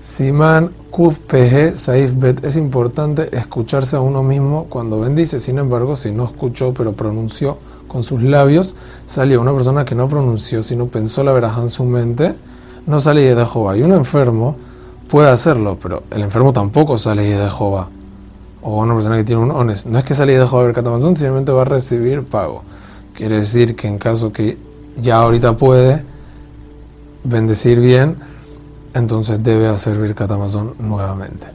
Siman Kuf PG Saif Bet. Es importante escucharse a uno mismo cuando bendice. Sin embargo, si no escuchó pero pronunció con sus labios, salió una persona que no pronunció, sino pensó la verajá en su mente, no sale de Jehová. Y un enfermo puede hacerlo, pero el enfermo tampoco sale de Jehová. O una persona que tiene un ones. No es que sale de Jehová ver catamazón, simplemente va a recibir pago. Quiere decir que en caso que ya ahorita puede bendecir bien, entonces debe hacer Birkat Amazon nuevamente.